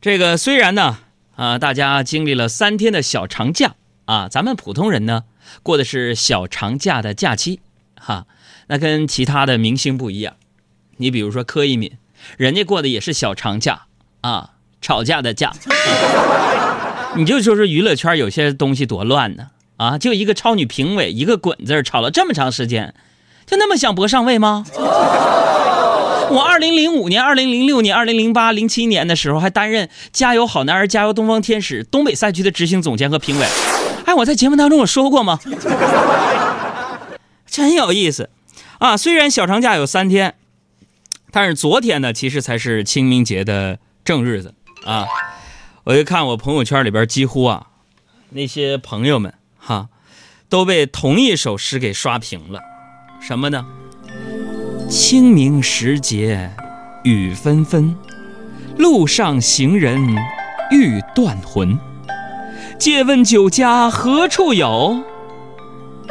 这个虽然呢，啊，大家经历了三天的小长假啊，咱们普通人呢过的是小长假的假期，哈，那跟其他的明星不一样。你比如说柯以敏，人家过的也是小长假啊，吵架的架。你就说说娱乐圈有些东西多乱呢啊！就一个超女评委，一个滚字吵了这么长时间，就那么想搏上位吗？我二零零五年、二零零六年、二零零八、零七年的时候，还担任《加油好男儿》《加油东方天使》东北赛区的执行总监和评委。哎，我在节目当中我说过吗？真有意思啊！虽然小长假有三天，但是昨天呢，其实才是清明节的正日子啊。我就看我朋友圈里边，几乎啊，那些朋友们哈，都被同一首诗给刷屏了。什么呢？清明时节雨纷纷，路上行人欲断魂。借问酒家何处有？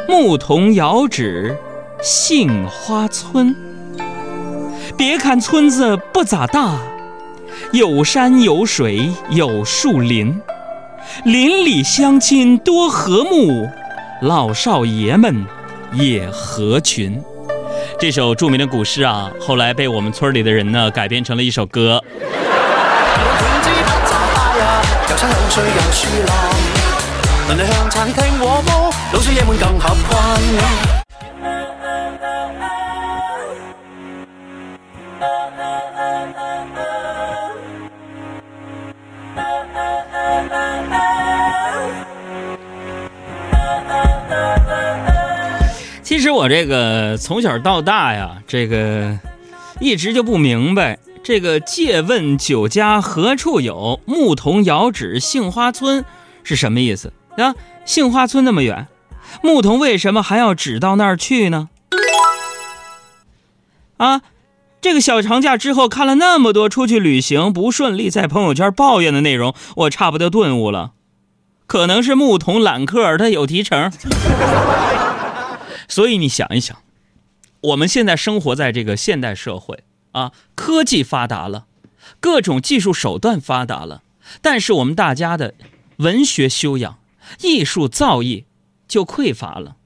牧童遥指杏花村。别看村子不咋大。有山有水有树林，邻里乡亲多和睦，老少爷们也合群。这首著名的古诗啊，后来被我们村里的人呢改编成了一首歌。其实我这个从小到大呀，这个一直就不明白，这个借问酒家何处有，牧童遥指杏花村是什么意思啊？杏花村那么远，牧童为什么还要指到那儿去呢？啊，这个小长假之后看了那么多出去旅行不顺利，在朋友圈抱怨的内容，我差不多顿悟了，可能是牧童揽客，他有提成。所以你想一想，我们现在生活在这个现代社会啊，科技发达了，各种技术手段发达了，但是我们大家的文学修养、艺术造诣就匮乏了。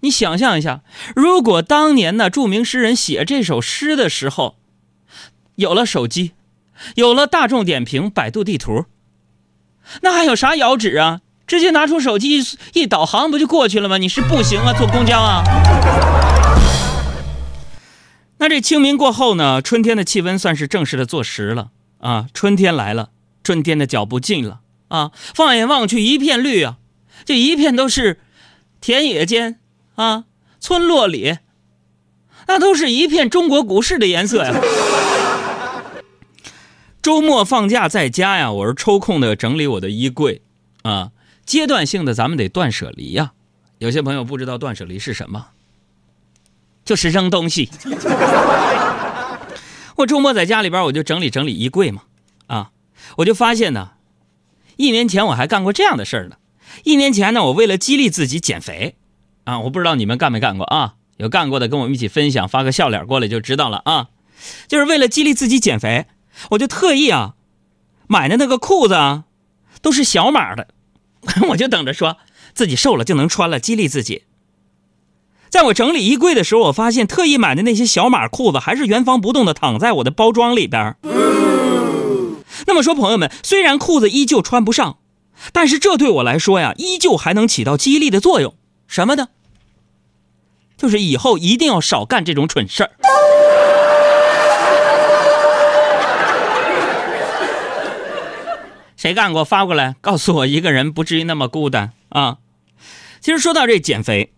你想象一下，如果当年呢著名诗人写这首诗的时候，有了手机，有了大众点评、百度地图，那还有啥遥指啊？直接拿出手机一一导航不就过去了吗？你是步行啊，坐公交啊？那这清明过后呢？春天的气温算是正式的坐实了啊！春天来了，春天的脚步近了啊！放眼望去，一片绿啊，这一片都是田野间啊，村落里，那都是一片中国股市的颜色呀。周末放假在家呀，我是抽空的整理我的衣柜啊。阶段性的，咱们得断舍离呀。有些朋友不知道断舍离是什么，就是扔东西。我周末在家里边，我就整理整理衣柜嘛。啊，我就发现呢，一年前我还干过这样的事儿呢。一年前呢，我为了激励自己减肥，啊，我不知道你们干没干过啊？有干过的跟我们一起分享，发个笑脸过来就知道了啊。就是为了激励自己减肥，我就特意啊买的那个裤子啊，都是小码的。我就等着说自己瘦了就能穿了，激励自己。在我整理衣柜的时候，我发现特意买的那些小码裤子还是原封不动的躺在我的包装里边。那么说，朋友们，虽然裤子依旧穿不上，但是这对我来说呀，依旧还能起到激励的作用。什么呢？就是以后一定要少干这种蠢事儿。谁干过发过来告诉我，一个人不至于那么孤单啊！其实说到这减肥，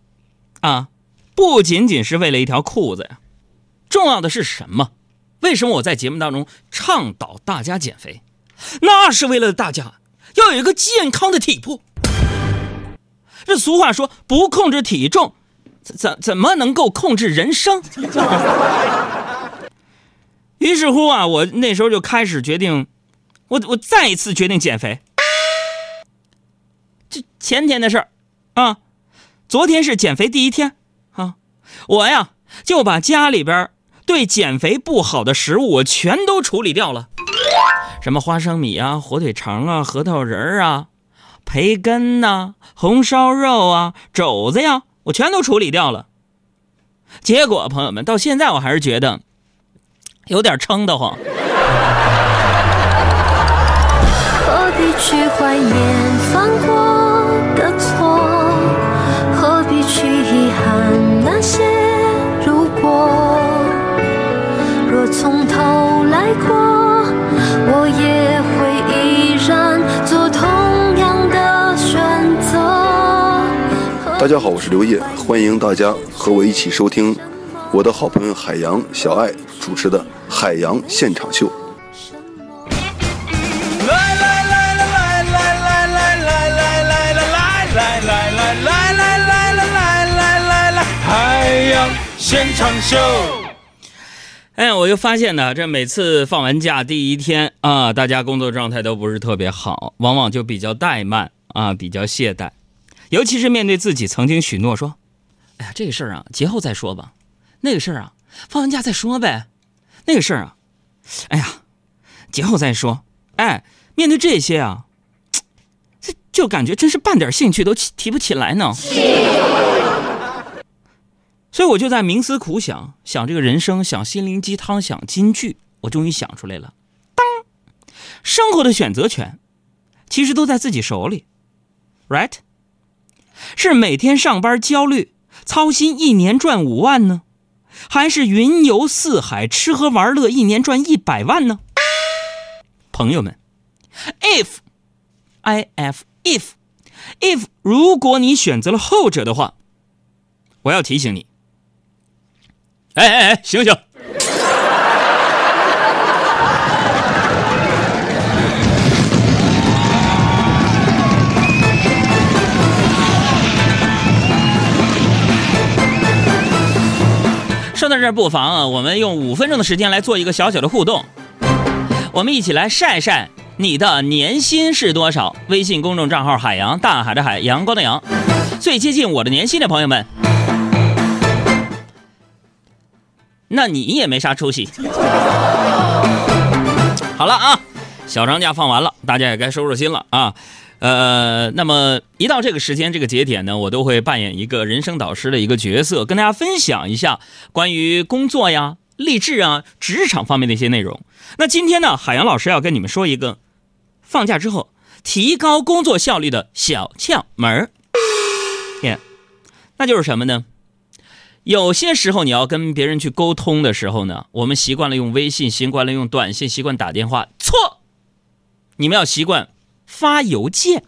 啊，不仅仅是为了一条裤子呀，重要的是什么？为什么我在节目当中倡导大家减肥？那是为了大家要有一个健康的体魄。这俗话说，不控制体重，怎怎么能够控制人生？于是乎啊，我那时候就开始决定。我我再一次决定减肥，这前天的事儿，啊，昨天是减肥第一天，啊，我呀就把家里边对减肥不好的食物我全都处理掉了。什么花生米啊、火腿肠啊、核桃仁儿啊、培根呐、红烧肉啊、肘子呀，我全都处理掉了。结果，朋友们，到现在我还是觉得有点撑得慌。何必去怀念犯过的错？何必去遗憾那些如果？若从头来过，我也会依然做同样的选择。大家好，我是刘烨，欢迎大家和我一起收听我的好朋友海洋小爱主持的《海洋现场秀》。现场秀。哎，我就发现呢，这每次放完假第一天啊，大家工作状态都不是特别好，往往就比较怠慢啊，比较懈怠，尤其是面对自己曾经许诺说：“哎呀，这个事儿啊，节后再说吧；那个事儿啊，放完假再说呗；那个事儿啊，哎呀，节后再说。”哎，面对这些啊，就感觉真是半点兴趣都提不起来呢。所以我就在冥思苦想，想这个人生，想心灵鸡汤，想金句，我终于想出来了。当，生活的选择权，其实都在自己手里，right？是每天上班焦虑、操心，一年赚五万呢，还是云游四海、吃喝玩乐，一年赚一百万呢？朋友们，if i f if if，如果你选择了后者的话，我要提醒你，哎哎哎，醒醒！说到这儿，不妨啊，我们用五分钟的时间来做一个小小的互动。我们一起来晒晒你的年薪是多少？微信公众账号“海洋大海的海阳光的阳”，最接近我的年薪的朋友们，那你也没啥出息。好了啊，小长假放完了，大家也该收收心了啊。呃，那么一到这个时间这个节点呢，我都会扮演一个人生导师的一个角色，跟大家分享一下关于工作呀。励志啊，职场方面的一些内容。那今天呢，海洋老师要跟你们说一个放假之后提高工作效率的小窍门儿。那就是什么呢？有些时候你要跟别人去沟通的时候呢，我们习惯了用微信，习惯了用短信，习惯打电话。错，你们要习惯发邮件。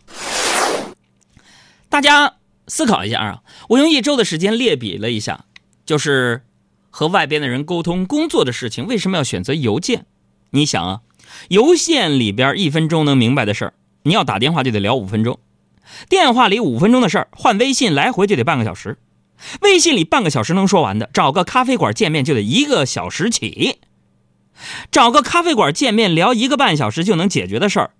大家思考一下啊，我用一周的时间列比了一下，就是。和外边的人沟通工作的事情，为什么要选择邮件？你想啊，邮件里边一分钟能明白的事儿，你要打电话就得聊五分钟，电话里五分钟的事儿，换微信来回就得半个小时，微信里半个小时能说完的，找个咖啡馆见面就得一个小时起，找个咖啡馆见面聊一个半小时就能解决的事儿，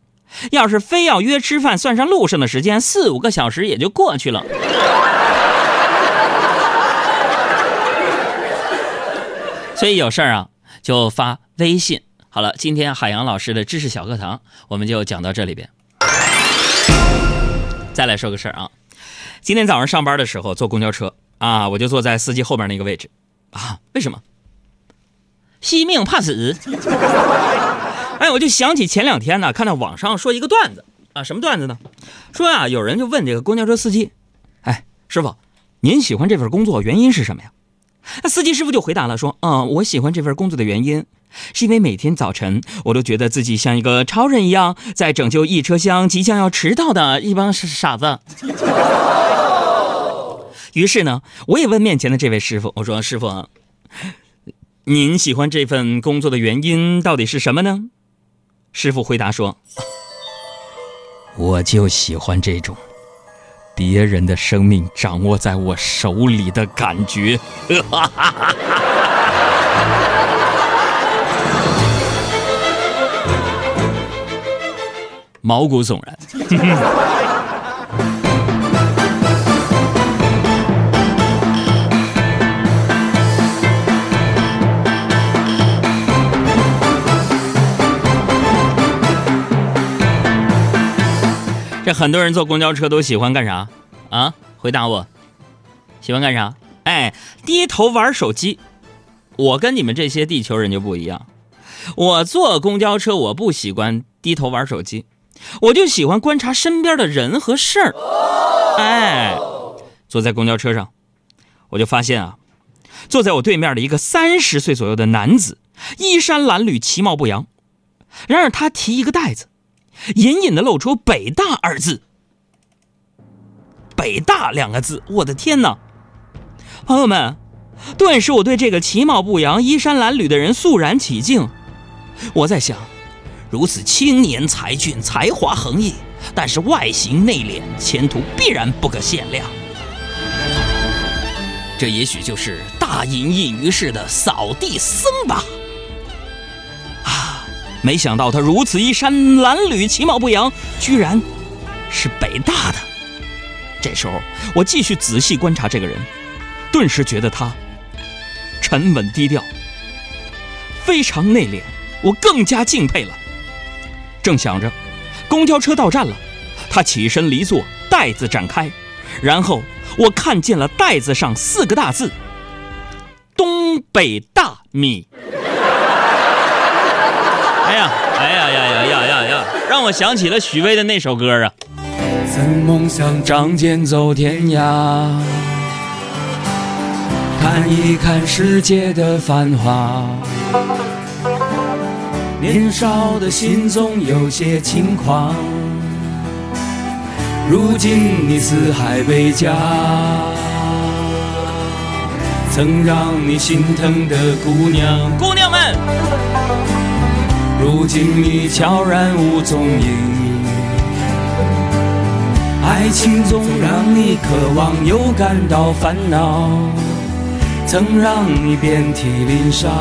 要是非要约吃饭，算上路上的时间，四五个小时也就过去了。所以有事儿啊，就发微信。好了，今天海洋老师的知识小课堂，我们就讲到这里边。再来说个事儿啊，今天早上上班的时候坐公交车啊，我就坐在司机后边那个位置啊。为什么？惜命怕死。哎，我就想起前两天呢，看到网上说一个段子啊，什么段子呢？说啊，有人就问这个公交车司机，哎，师傅，您喜欢这份工作原因是什么呀？那司机师傅就回答了，说：“嗯，我喜欢这份工作的原因，是因为每天早晨我都觉得自己像一个超人一样，在拯救一车厢即将要迟到的一帮傻子。”于是呢，我也问面前的这位师傅：“我说，师傅，您喜欢这份工作的原因到底是什么呢？”师傅回答说：“我就喜欢这种。”别人的生命掌握在我手里的感觉，毛骨悚然。这很多人坐公交车都喜欢干啥啊？回答我，喜欢干啥？哎，低头玩手机。我跟你们这些地球人就不一样，我坐公交车我不喜欢低头玩手机，我就喜欢观察身边的人和事儿。哎，坐在公交车上，我就发现啊，坐在我对面的一个三十岁左右的男子，衣衫褴褛，其貌不扬。然而他提一个袋子，隐隐的露出“北大”二字。北大两个字，我的天哪！朋友们，顿时我对这个其貌不扬、衣衫褴褛的人肃然起敬。我在想，如此青年才俊、才华横溢，但是外形内敛，前途必然不可限量。这也许就是大隐隐于市的扫地僧吧。没想到他如此衣衫褴褛、其貌不扬，居然是北大的。这时候，我继续仔细观察这个人，顿时觉得他沉稳低调，非常内敛，我更加敬佩了。正想着，公交车到站了，他起身离座，袋子展开，然后我看见了袋子上四个大字：“东北大米。”哎呀，哎呀呀呀呀呀呀，让我想起了许巍的那首歌啊。曾梦想仗剑走天涯，看一看世界的繁华。年少的心总有些轻狂，如今你四海为家。曾让你心疼的姑娘，姑娘们，如今你悄然无踪影。爱情总让你渴望又感到烦恼，曾让你遍体鳞伤。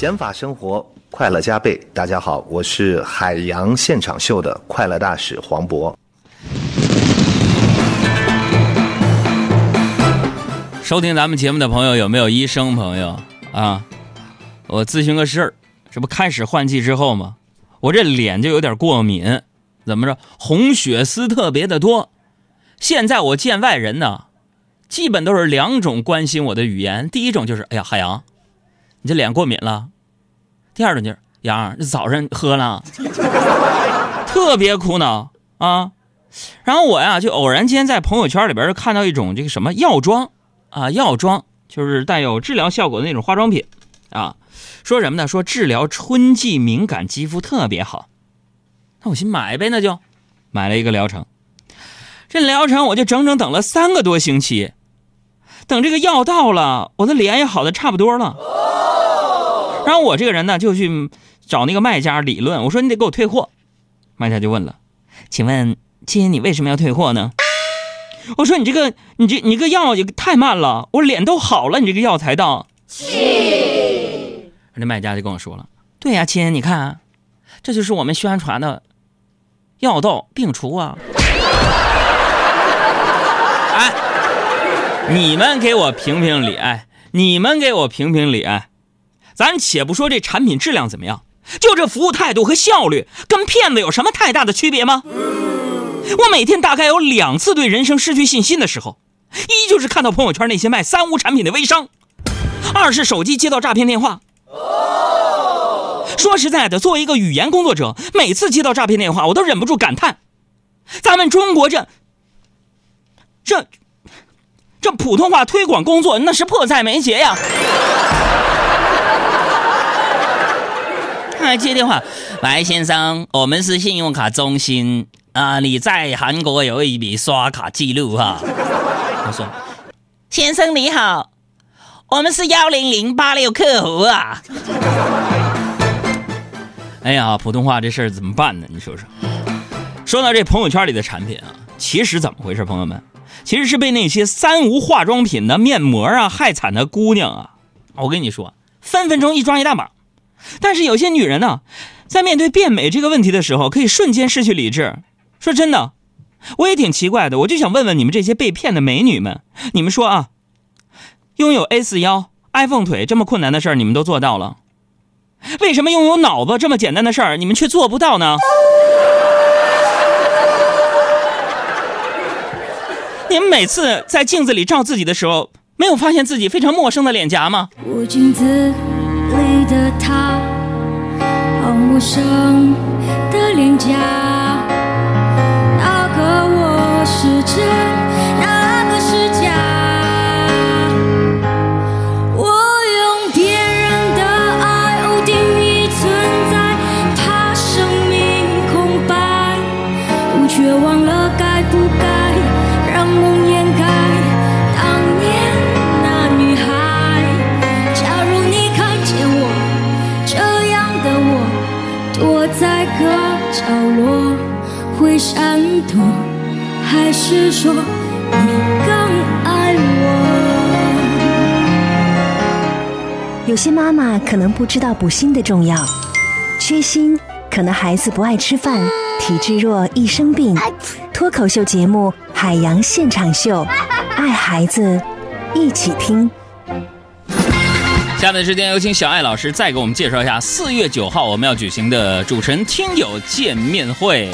减法生活，快乐加倍。大家好，我是海洋现场秀的快乐大使黄渤。收听咱们节目的朋友有没有医生朋友啊？我咨询个事儿，这不开始换季之后吗？我这脸就有点过敏，怎么着？红血丝特别的多。现在我见外人呢，基本都是两种关心我的语言。第一种就是，哎呀，海洋，你这脸过敏了。第二种就是，杨，这早上喝了，特别苦恼啊。然后我呀，就偶然间在朋友圈里边看到一种这个什么药妆。啊，药妆就是带有治疗效果的那种化妆品，啊，说什么呢？说治疗春季敏感肌肤特别好。那我寻买呗，那就买了一个疗程。这疗程我就整整等了三个多星期，等这个药到了，我的脸也好的差不多了。然后我这个人呢，就去找那个卖家理论，我说你得给我退货。卖家就问了，请问亲，你为什么要退货呢？我说你这个，你这你这个药也太慢了，我脸都好了，你这个药才到。那卖家就跟我说了，对呀，亲，你看，这就是我们宣传的药到病除啊。哎，你们给我评评理，哎，你们给我评评理，哎，咱且不说这产品质量怎么样，就这服务态度和效率，跟骗子有什么太大的区别吗？我每天大概有两次对人生失去信心的时候，一就是看到朋友圈那些卖三无产品的微商，二是手机接到诈骗电话。说实在的，作为一个语言工作者，每次接到诈骗电话，我都忍不住感叹：咱们中国这这这普通话推广工作那是迫在眉睫呀！哎，接电话，喂，先生，我们是信用卡中心。啊，你在韩国有一笔刷卡记录哈。他说：“先生你好，我们是幺零零八六客服啊。”哎呀，普通话这事儿怎么办呢？你说说。说到这朋友圈里的产品啊，其实怎么回事，朋友们？其实是被那些三无化妆品的面膜啊害惨的姑娘啊！我跟你说，分分钟一抓一大把。但是有些女人呢，在面对变美这个问题的时候，可以瞬间失去理智。说真的，我也挺奇怪的，我就想问问你们这些被骗的美女们，你们说啊，拥有 A 四腰、iPhone 腿这么困难的事儿，你们都做到了，为什么拥有脑子这么简单的事儿，你们却做不到呢？你们每次在镜子里照自己的时候，没有发现自己非常陌生的脸颊吗？我镜子里的他，好陌生的脸颊。那个我是真，落，会闪躲，还是说你更爱我？有些妈妈可能不知道补锌的重要，缺锌可能孩子不爱吃饭，体质弱易生病。脱口秀节目《海洋现场秀》，爱孩子，一起听。下面时间有请小艾老师再给我们介绍一下四月九号我们要举行的主持人听友见面会。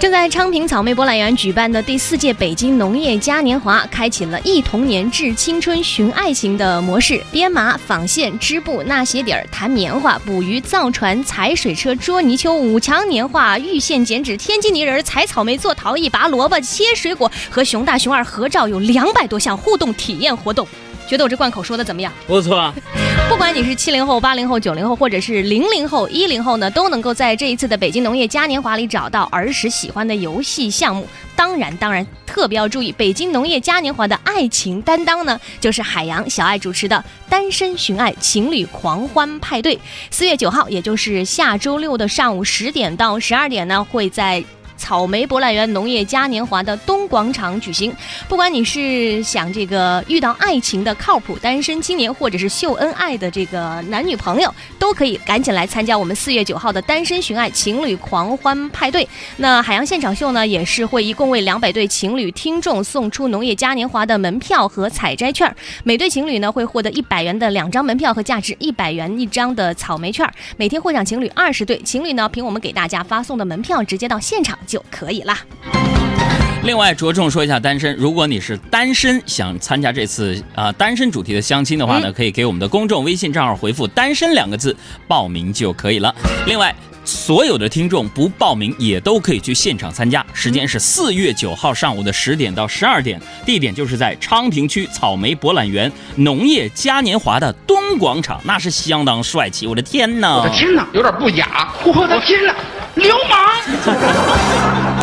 正在昌平草莓博览园举办的第四届北京农业嘉年华，开启了忆童年、致青春、寻爱情的模式。编麻、纺线、织布、纳鞋底儿、弹棉花、捕鱼、造船、踩水车、捉泥鳅、五强年画、玉线剪纸、天津泥人、采草莓、做陶艺、拔萝卜、切水果，和熊大熊二合照，有两百多项互动体验活动。觉得我这贯口说的怎么样？不错，不管你是七零后、八零后、九零后，或者是零零后、一零后呢，都能够在这一次的北京农业嘉年华里找到儿时喜欢的游戏项目。当然，当然，特别要注意，北京农业嘉年华的爱情担当呢，就是海洋小爱主持的《单身寻爱情侣狂欢派对》。四月九号，也就是下周六的上午十点到十二点呢，会在。草莓博览园农业嘉年华的东广场举行。不管你是想这个遇到爱情的靠谱单身青年，或者是秀恩爱的这个男女朋友，都可以赶紧来参加我们四月九号的单身寻爱情侣狂欢派对。那海洋现场秀呢，也是会一共为两百对情侣听众送出农业嘉年华的门票和采摘券，每对情侣呢会获得一百元的两张门票和价值一百元一张的草莓券。每天获奖情侣二十对，情侣呢凭我们给大家发送的门票直接到现场就可以啦。另外着重说一下单身，如果你是单身想参加这次啊、呃单身主题的相亲的话呢，可以给我们的公众微信账号回复“单身”两个字报名就可以了。另外。所有的听众不报名也都可以去现场参加，时间是四月九号上午的十点到十二点，地点就是在昌平区草莓博览园农业嘉年华的东广场，那是相当帅气！我的天哪！我的天哪，有点不雅！我的天哪，流氓！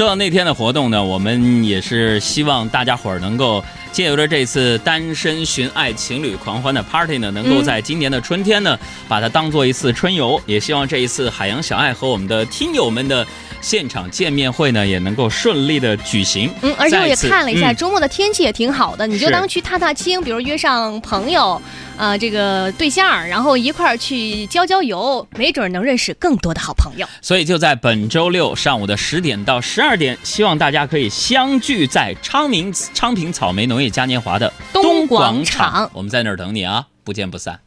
说到那天的活动呢，我们也是希望大家伙儿能够借由着这次单身寻爱情侣狂欢的 party 呢，能够在今年的春天呢，把它当做一次春游。也希望这一次海洋小爱和我们的听友们的现场见面会呢，也能够顺利的举行。嗯，而且我也看了一下，嗯周末的天气也挺好的，你就当去踏踏青，比如约上朋友，呃，这个对象，然后一块儿去郊郊游，没准儿能认识更多的好朋友。所以就在本周六上午的十点到十二点，希望大家可以相聚在昌明昌平草莓农业嘉年华的东广广场我们在那儿等你啊，不见不散。